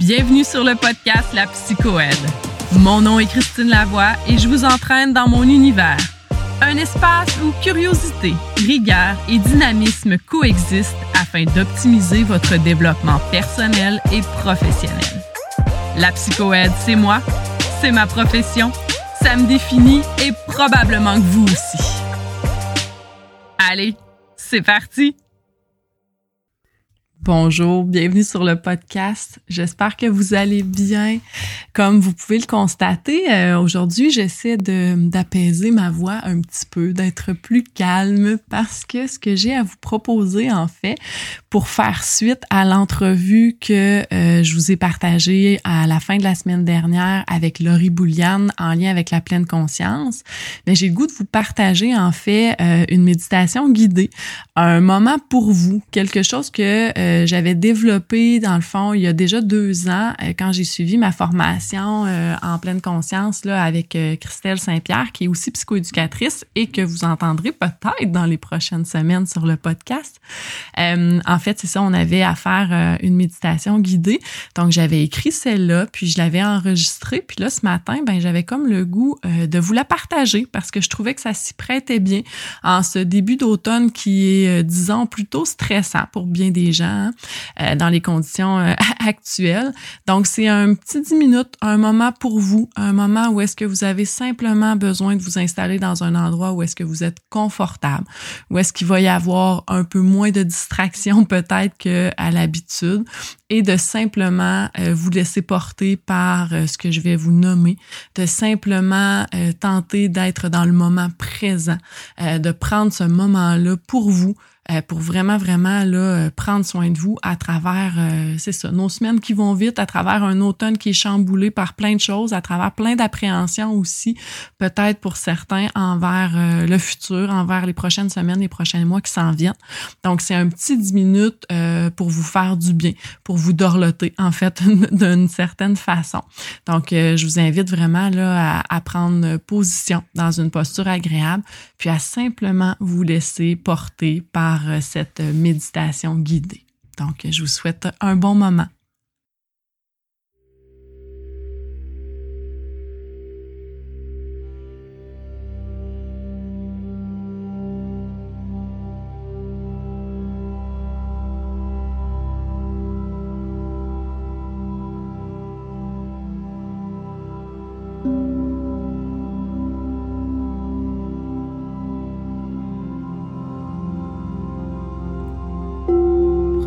Bienvenue sur le podcast La Psychoède. Mon nom est Christine Lavoie et je vous entraîne dans mon univers. Un espace où curiosité, rigueur et dynamisme coexistent afin d'optimiser votre développement personnel et professionnel. La psychoède, c'est moi, c'est ma profession, ça me définit et probablement que vous aussi. Allez, c'est parti! Bonjour, bienvenue sur le podcast. J'espère que vous allez bien. Comme vous pouvez le constater, euh, aujourd'hui, j'essaie d'apaiser ma voix un petit peu, d'être plus calme parce que ce que j'ai à vous proposer en fait pour faire suite à l'entrevue que euh, je vous ai partagée à la fin de la semaine dernière avec Laurie Bouliane en lien avec la pleine conscience, mais j'ai le goût de vous partager en fait euh, une méditation guidée, un moment pour vous, quelque chose que j'avais développé dans le fond il y a déjà deux ans euh, quand j'ai suivi ma formation euh, en pleine conscience là, avec euh, Christelle Saint-Pierre qui est aussi psychoéducatrice et que vous entendrez peut-être dans les prochaines semaines sur le podcast. en fait, c'est ça, on avait à faire une méditation guidée. Donc, j'avais écrit celle-là, puis je l'avais enregistrée. Puis là, ce matin, ben j'avais comme le goût de vous la partager parce que je trouvais que ça s'y prêtait bien en ce début d'automne qui est, disons, plutôt stressant pour bien des gens. Hein. Euh, dans les conditions euh, actuelles. Donc, c'est un petit 10 minutes, un moment pour vous, un moment où est-ce que vous avez simplement besoin de vous installer dans un endroit où est-ce que vous êtes confortable, où est-ce qu'il va y avoir un peu moins de distractions peut-être qu'à l'habitude et de simplement euh, vous laisser porter par ce que je vais vous nommer, de simplement tenter d'être dans le moment présent, de prendre ce moment-là pour vous, euh, pour vraiment, vraiment là, euh, prendre soin de vous à travers, euh, c'est ça, nos semaines qui vont vite, à travers un automne qui est chamboulé par plein de choses, à travers plein d'appréhensions aussi, peut-être pour certains envers le futur, envers les prochaines semaines, les prochains mois qui s'en viennent. Donc, c'est un petit 10 minutes pour vous faire du bien, pour vous dorloter, en fait, d'une certaine façon. Donc, je vous invite vraiment là, à, à prendre position dans une posture agréable, puis à simplement vous laisser porter par euh, cette méditation guidée. Donc, je vous souhaite un bon moment.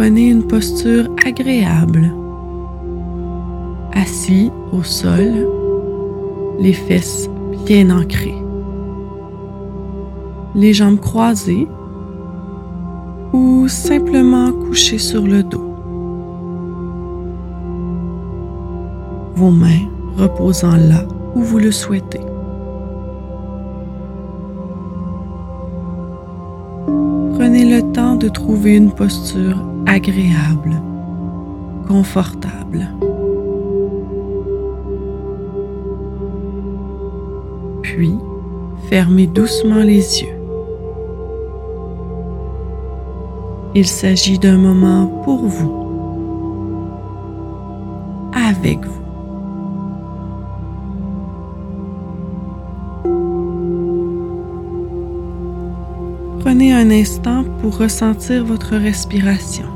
Prenez une posture agréable. Assis au sol, les fesses bien ancrées. Les jambes croisées ou simplement couchées sur le dos. Vos mains reposant là où vous le souhaitez. Prenez le temps de trouver une posture agréable, confortable. Puis, fermez doucement les yeux. Il s'agit d'un moment pour vous, avec vous. Prenez un instant pour ressentir votre respiration.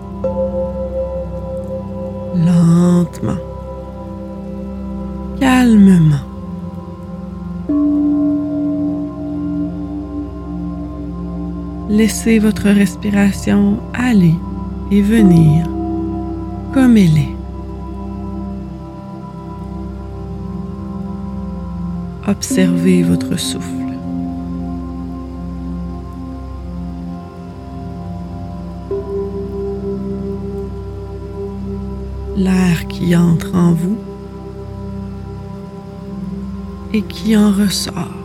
Laissez votre respiration aller et venir comme elle est. Observez votre souffle. l'air qui entre en vous et qui en ressort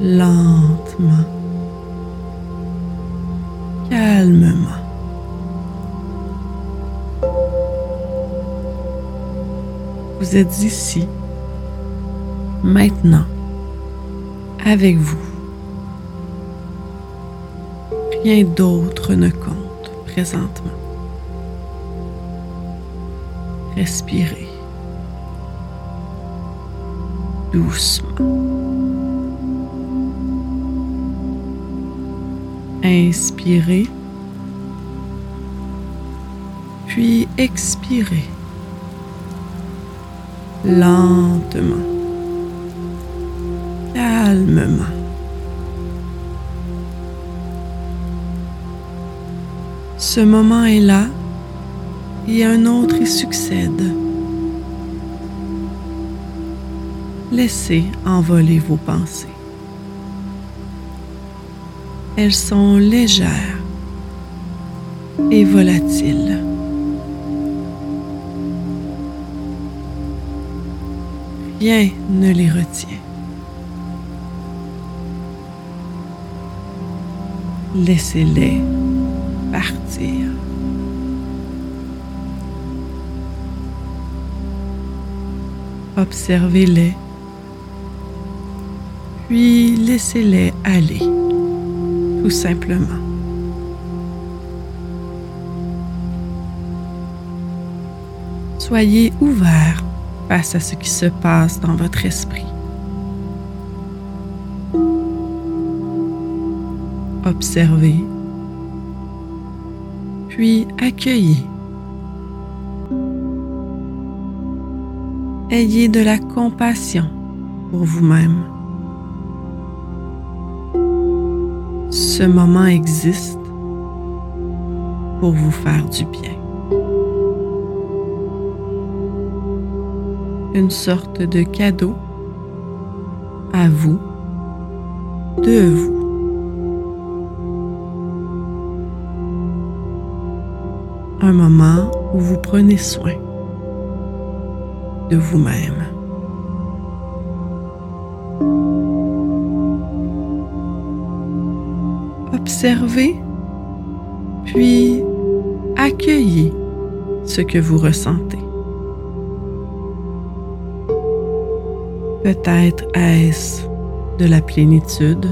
lentement, calmement. Vous êtes ici, maintenant, avec vous. Rien d'autre ne compte présentement. Respirez doucement. Inspirez, puis expirez lentement, calmement. Ce moment est là et un autre y succède. Laissez envoler vos pensées. Elles sont légères et volatiles. Rien ne les retient. Laissez-les partir. Observez-les, puis laissez-les aller, tout simplement. Soyez ouvert face à ce qui se passe dans votre esprit. Observez, puis accueillez. Ayez de la compassion pour vous-même. Ce moment existe pour vous faire du bien. Une sorte de cadeau à vous, de vous. Un moment où vous prenez soin de vous-même. Observez, puis accueillez ce que vous ressentez. Peut-être est-ce de la plénitude,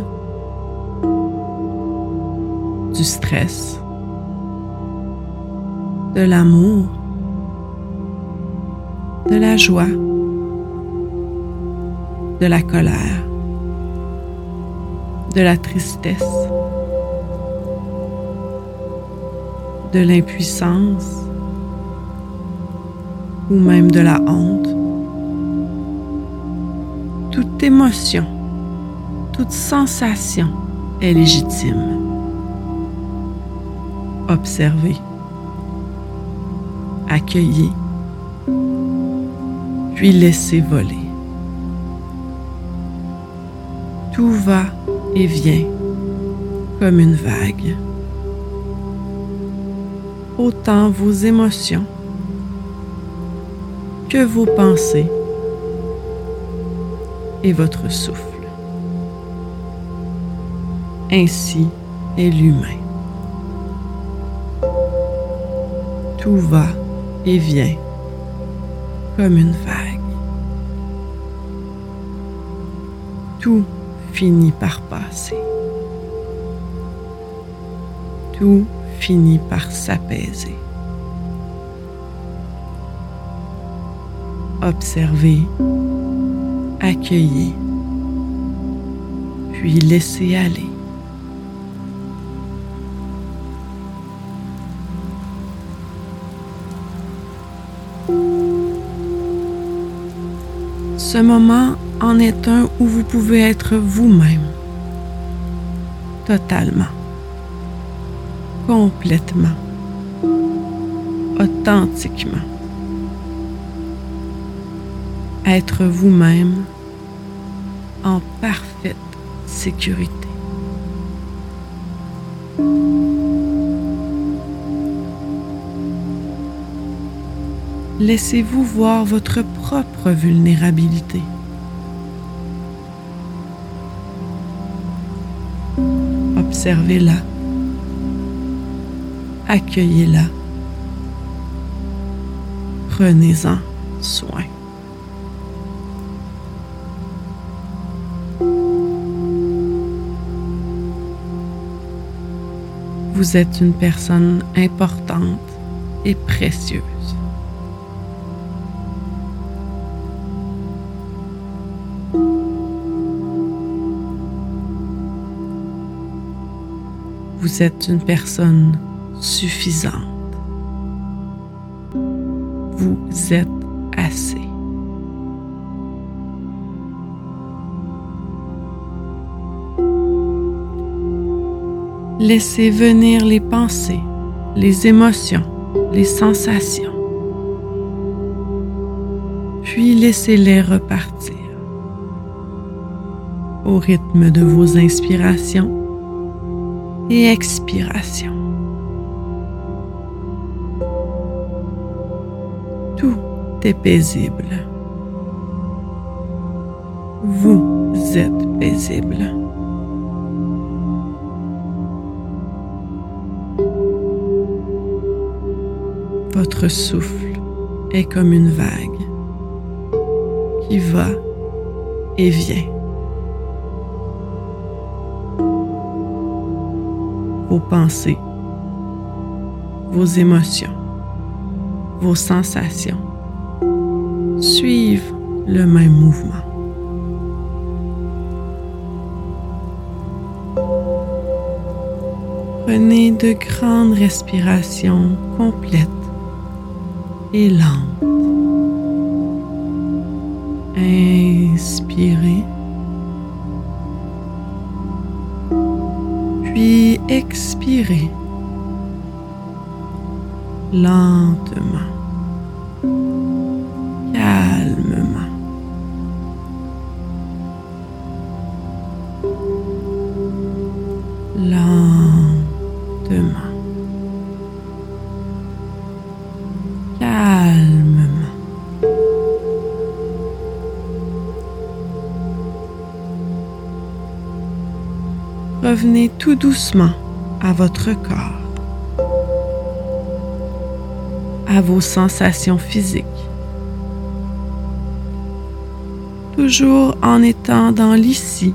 du stress, de l'amour, de la joie, de la colère, de la tristesse, de l'impuissance ou même de la honte. Toute émotion, toute sensation est légitime. Observez, accueillez puis laissez voler. Tout va et vient comme une vague. Autant vos émotions que vos pensées et votre souffle. Ainsi est l'humain. Tout va et vient comme une vague. Tout finit par passer. Tout finit par s'apaiser. Observez, accueillez, puis laissez aller. Ce moment en est un où vous pouvez être vous-même, totalement, complètement, authentiquement. Être vous-même en parfaite sécurité. laissez-vous voir votre propre vulnérabilité. Observez-la accueillez-la. Prenez-en soin. Vous êtes une personne importante et précieuse. Vous êtes une personne suffisante. Vous êtes assez. Laissez venir les pensées, les émotions, les sensations, puis laissez-les repartir au rythme de vos inspirations et expirations. Paisible. Vous êtes paisible. Votre souffle est comme une vague qui va et vient. Vos pensées, vos émotions, vos sensations suivent le même mouvement. Prenez de grandes respirations complètes et lente. Inspirez. Puis expirez lentement, revenez tout doucement à votre corps, à vos sensations physiques, toujours en étant dans l'ici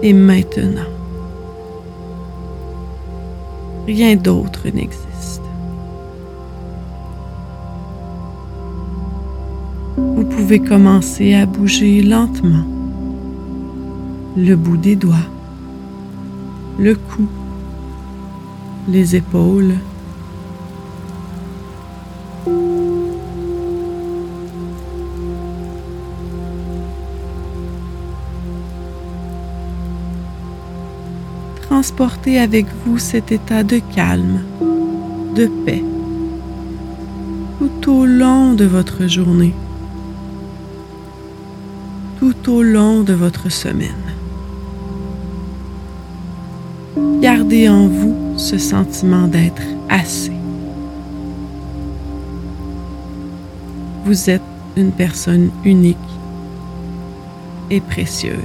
et maintenant. Rien d'autre n'existe. Vous pouvez commencer à bouger lentement le bout des doigts le cou, les épaules. Transportez avec vous cet état de calme, de paix, tout au long de votre journée, tout au long de votre semaine. Gardez en vous ce sentiment d'être assez. Vous êtes une personne unique et précieuse.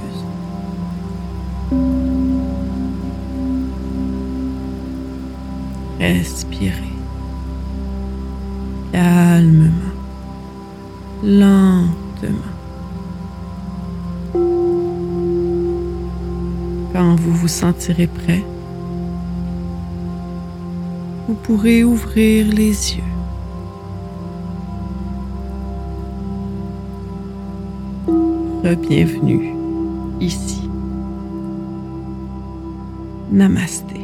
Respirez calmement, lentement. Quand vous vous sentirez prêt, vous pourrez ouvrir les yeux. Bienvenue ici. Namasté.